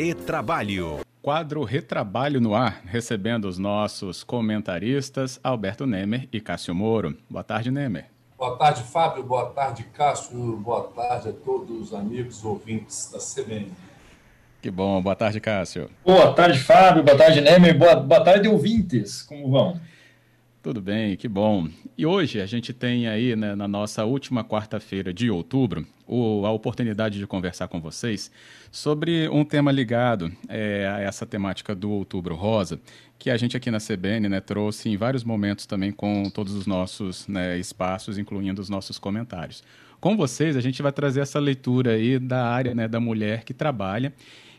Retrabalho. Quadro Retrabalho no ar, recebendo os nossos comentaristas Alberto Nemer e Cássio Moro. Boa tarde, Nemer. Boa tarde, Fábio. Boa tarde, Cássio. Boa tarde a todos os amigos ouvintes da CBN. Que bom. Boa tarde, Cássio. Boa tarde, Fábio. Boa tarde, Nemer. Boa, boa tarde, ouvintes. Como vão? Tudo bem, que bom. E hoje a gente tem aí, né, na nossa última quarta-feira de outubro, o, a oportunidade de conversar com vocês sobre um tema ligado é, a essa temática do Outubro Rosa, que a gente aqui na CBN né, trouxe em vários momentos também com todos os nossos né, espaços, incluindo os nossos comentários. Com vocês, a gente vai trazer essa leitura aí da área né, da mulher que trabalha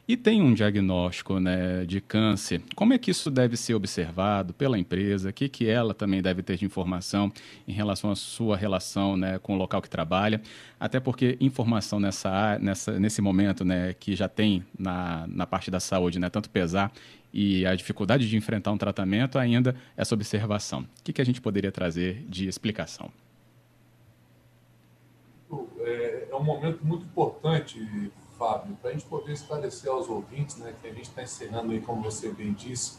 e tem um diagnóstico né, de câncer, como é que isso deve ser observado pela empresa? O que, que ela também deve ter de informação em relação à sua relação né, com o local que trabalha? Até porque informação nessa, nessa, nesse momento né, que já tem na, na parte da saúde, né, tanto pesar e a dificuldade de enfrentar um tratamento, ainda essa observação. O que, que a gente poderia trazer de explicação? É, é um momento muito importante Fábio, para a gente poder esclarecer aos ouvintes, né, que a gente está encerrando aí, como você bem disse,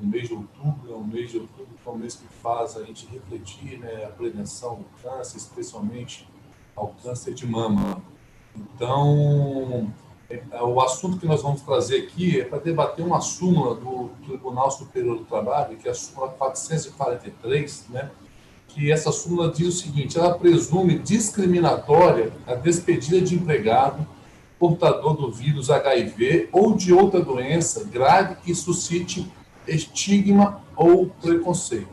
o mês de outubro, é um mês de outubro que é um mês que faz a gente refletir né, a prevenção do câncer, especialmente ao câncer de mama. Então, é, o assunto que nós vamos trazer aqui é para debater uma súmula do Tribunal Superior do Trabalho, que é a súmula 443, né, que essa súmula diz o seguinte, ela presume discriminatória a despedida de empregado portador do vírus HIV ou de outra doença grave que suscite estigma ou preconceito.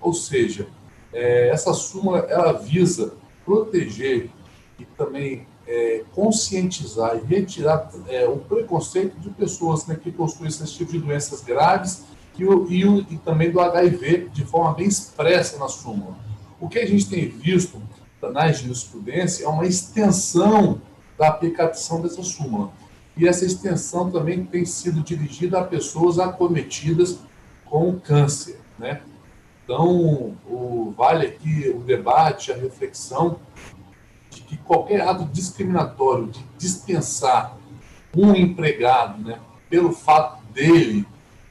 Ou seja, é, essa súmula ela visa proteger e também é, conscientizar e retirar é, o preconceito de pessoas né, que possuem esse tipo de doenças graves e, o, e, o, e também do HIV de forma bem expressa na súmula. O que a gente tem visto na jurisprudência é uma extensão da aplicação dessa súmula. E essa extensão também tem sido dirigida a pessoas acometidas com câncer, né? Então, o, vale aqui o debate, a reflexão de que qualquer ato discriminatório de dispensar um empregado, né, pelo fato dele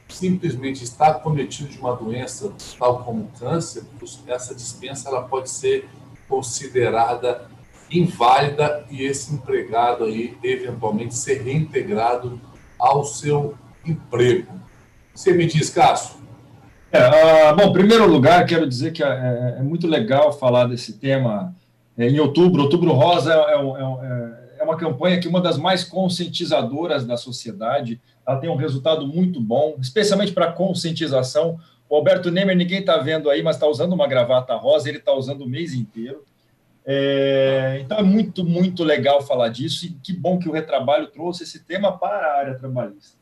simplesmente estar cometido de uma doença tal como câncer, essa dispensa ela pode ser considerada inválida e esse empregado aí eventualmente ser reintegrado ao seu emprego. Você me diz, Cássio? É, uh, bom, em primeiro lugar, quero dizer que é, é muito legal falar desse tema é, em outubro. Outubro Rosa é, é, é, é, uma campanha que é uma das mais conscientizadoras da sociedade. Ela tem um resultado muito bom, especialmente para conscientização. O Alberto Nemer, ninguém está vendo aí, mas está usando uma gravata rosa, ele está usando o mês inteiro. É, então é muito, muito legal falar disso e que bom que o Retrabalho trouxe esse tema para a área trabalhista.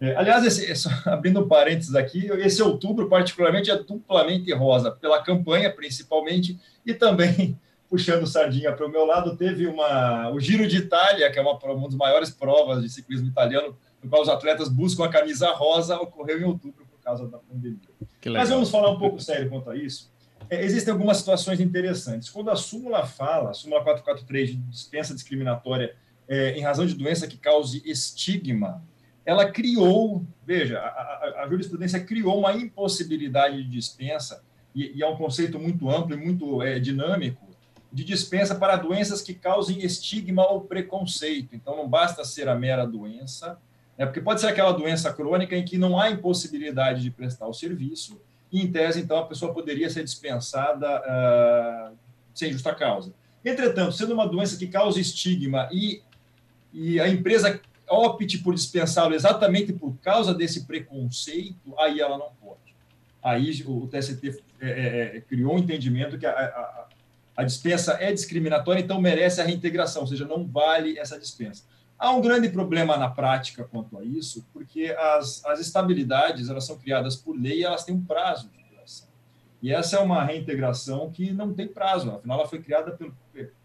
É, aliás, esse, esse, abrindo parênteses aqui, esse outubro, particularmente, é duplamente rosa, pela campanha, principalmente, e também, puxando sardinha para o meu lado, teve uma, o Giro de Itália, que é uma, uma das maiores provas de ciclismo italiano, no qual os atletas buscam a camisa rosa, ocorreu em outubro por causa da pandemia. Mas vamos falar um pouco sério quanto a isso. É, existem algumas situações interessantes. Quando a súmula fala, a súmula 443 de dispensa discriminatória é, em razão de doença que cause estigma, ela criou, veja, a, a, a jurisprudência criou uma impossibilidade de dispensa, e, e é um conceito muito amplo e muito é, dinâmico, de dispensa para doenças que causem estigma ou preconceito. Então, não basta ser a mera doença, né, porque pode ser aquela doença crônica em que não há impossibilidade de prestar o serviço, em tese, então, a pessoa poderia ser dispensada uh, sem justa causa. Entretanto, sendo uma doença que causa estigma e, e a empresa opte por dispensá-lo exatamente por causa desse preconceito, aí ela não pode. Aí o TST é, é, é, criou um entendimento que a, a, a dispensa é discriminatória, então merece a reintegração, ou seja, não vale essa dispensa. Há um grande problema na prática quanto a isso, porque as, as estabilidades elas são criadas por lei e elas têm um prazo de duração. E essa é uma reintegração que não tem prazo, afinal ela foi criada por,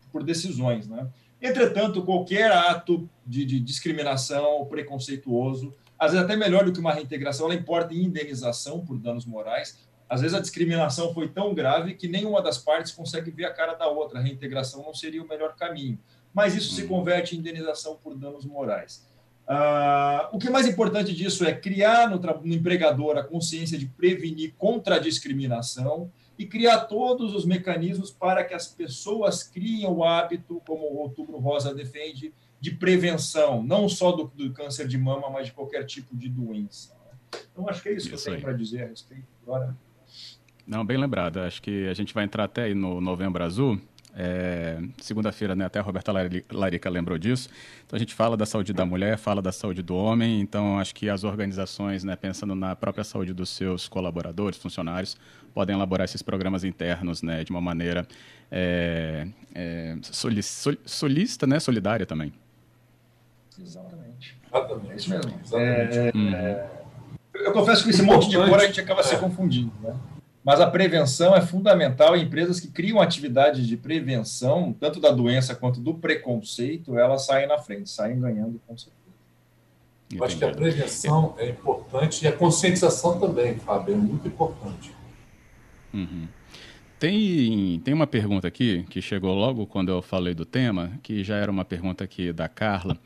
por decisões. Né? Entretanto, qualquer ato de, de discriminação preconceituoso, às vezes até melhor do que uma reintegração, ela importa em indenização por danos morais. Às vezes a discriminação foi tão grave que nenhuma das partes consegue ver a cara da outra. A reintegração não seria o melhor caminho mas isso se uhum. converte em indenização por danos morais. Uh, o que é mais importante disso é criar no, no, empregador a consciência de prevenir contra a discriminação e criar todos os mecanismos para que as pessoas criem o hábito, como o Outubro Rosa defende, de prevenção, não só do, do câncer de mama, mas de qualquer tipo de doença. Então, acho que é isso, isso que eu tenho para dizer a respeito. Agora... Não, bem lembrado. Acho que a gente vai entrar até aí no Novembro Azul, é, Segunda-feira, né, até a Roberta Larica lembrou disso. Então a gente fala da saúde da mulher, fala da saúde do homem. Então acho que as organizações, né, pensando na própria saúde dos seus colaboradores, funcionários, podem elaborar esses programas internos, né, de uma maneira é, é, soli, solista, né, solidária também. Exatamente. Exatamente. É isso mesmo. Exatamente. É, uhum. Eu confesso que esse monte de cor a gente acaba se confundindo, né? Mas a prevenção é fundamental. Empresas que criam atividades de prevenção, tanto da doença quanto do preconceito, elas saem na frente, saem ganhando com certeza. Eu acho que a prevenção é importante e a conscientização também, Fábio, é muito importante. Uhum. Tem, tem uma pergunta aqui que chegou logo quando eu falei do tema, que já era uma pergunta aqui da Carla,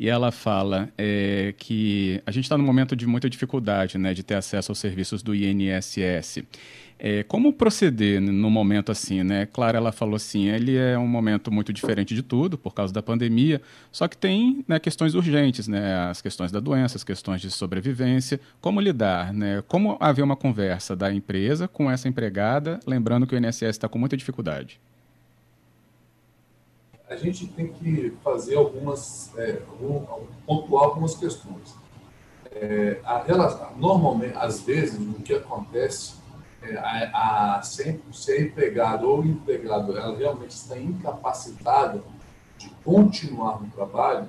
e ela fala é, que a gente está num momento de muita dificuldade né, de ter acesso aos serviços do INSS. É, como proceder no momento assim, né? Claro, ela falou assim, ele é um momento muito diferente de tudo por causa da pandemia, só que tem né, questões urgentes, né? As questões da doença, as questões de sobrevivência. Como lidar, né? Como haver uma conversa da empresa com essa empregada, lembrando que o INSS está com muita dificuldade a gente tem que fazer algumas, é, pontuar algumas questões. É, a, normalmente, às vezes, o que acontece é a, a ser, ser empregado ou empregado, ela realmente está incapacitada de continuar no trabalho,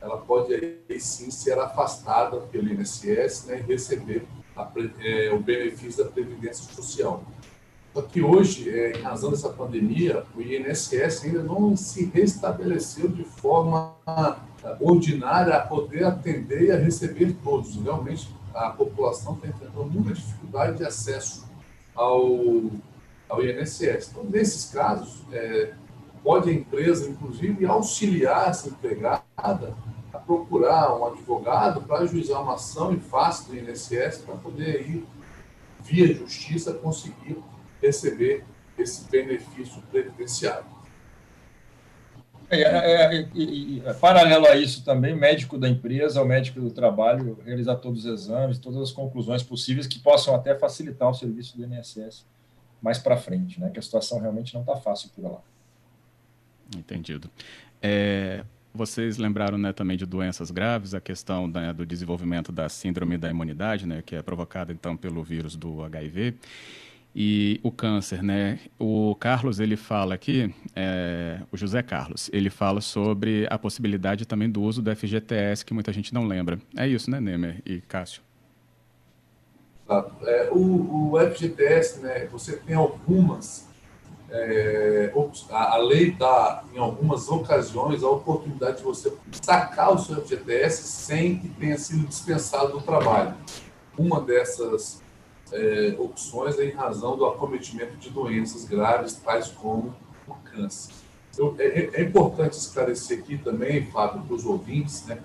ela pode aí sim ser afastada pelo INSS né, e receber a, é, o benefício da Previdência Social. Só que hoje, é, em razão dessa pandemia, o INSS ainda não se restabeleceu de forma é, ordinária a poder atender e a receber todos. Realmente, a população está enfrentando muita dificuldade de acesso ao, ao INSS. Então, nesses casos, é, pode a empresa, inclusive, auxiliar essa empregada a procurar um advogado para ajuizar uma ação em face do INSS para poder ir, via justiça, conseguir receber esse benefício previdenciário. É, é, é, paralelo a isso também, médico da empresa, o médico do trabalho, realizar todos os exames, todas as conclusões possíveis que possam até facilitar o serviço do INSS mais para frente, né? Que a situação realmente não está fácil por lá. Entendido. É, vocês lembraram né, também de doenças graves, a questão né, do desenvolvimento da síndrome da imunidade, né, que é provocada então pelo vírus do HIV e o câncer, né? O Carlos ele fala aqui, é, o José Carlos, ele fala sobre a possibilidade também do uso do FGTS que muita gente não lembra. É isso, né, Nemer e Cássio? É, o, o, FGTS, né? Você tem algumas é, a, a lei dá em algumas ocasiões a oportunidade de você sacar o seu FGTS sem que tenha sido dispensado do trabalho. Uma dessas é, opções em razão do acometimento de doenças graves, tais como o câncer. Eu, é, é, importante esclarecer aqui também, Fábio, para os ouvintes, né,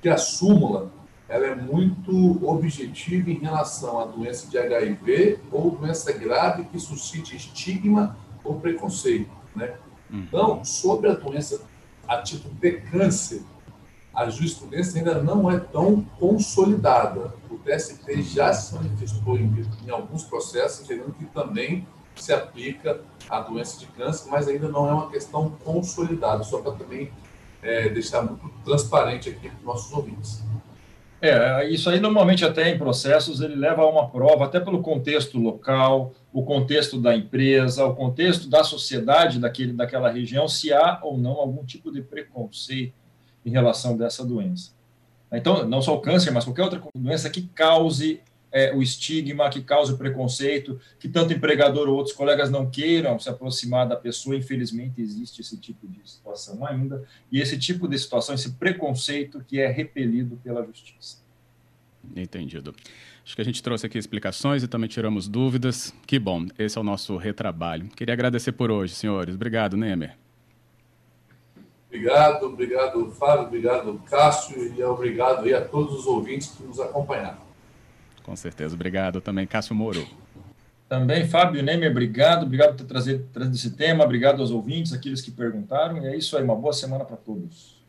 que a súmula ela é muito objetiva em relação à doença de HIV ou doença grave que suscite estigma ou preconceito. Né? Uhum. Então, sobre a doença a título de câncer, a jurisprudência ainda não é tão consolidada. TST já se manifestou em, em alguns processos, entendendo que também se aplica à doença de câncer, mas ainda não é uma questão consolidada, só para também é, deixar muito transparente aqui para os nossos ouvintes. É, isso aí normalmente até em processos ele leva a uma prova, até pelo contexto local, o contexto da empresa, o contexto da sociedade daquele, daquela região, se há ou não algum tipo de preconceito em relação dessa doença. Então, não só o câncer, mas qualquer outra doença que cause é, o estigma, que cause o preconceito, que tanto empregador ou outros colegas não queiram se aproximar da pessoa, infelizmente existe esse tipo de situação ainda, e esse tipo de situação, esse preconceito que é repelido pela justiça. Entendido. Acho que a gente trouxe aqui explicações e também tiramos dúvidas. Que bom, esse é o nosso retrabalho. Queria agradecer por hoje, senhores. Obrigado, Nemer. Obrigado, obrigado, Fábio, obrigado, Cássio, e obrigado aí a todos os ouvintes que nos acompanharam. Com certeza, obrigado também, Cássio Moro. Também, Fábio Neme, obrigado, obrigado por ter trazido, trazido esse tema, obrigado aos ouvintes, aqueles que perguntaram, e é isso aí, uma boa semana para todos.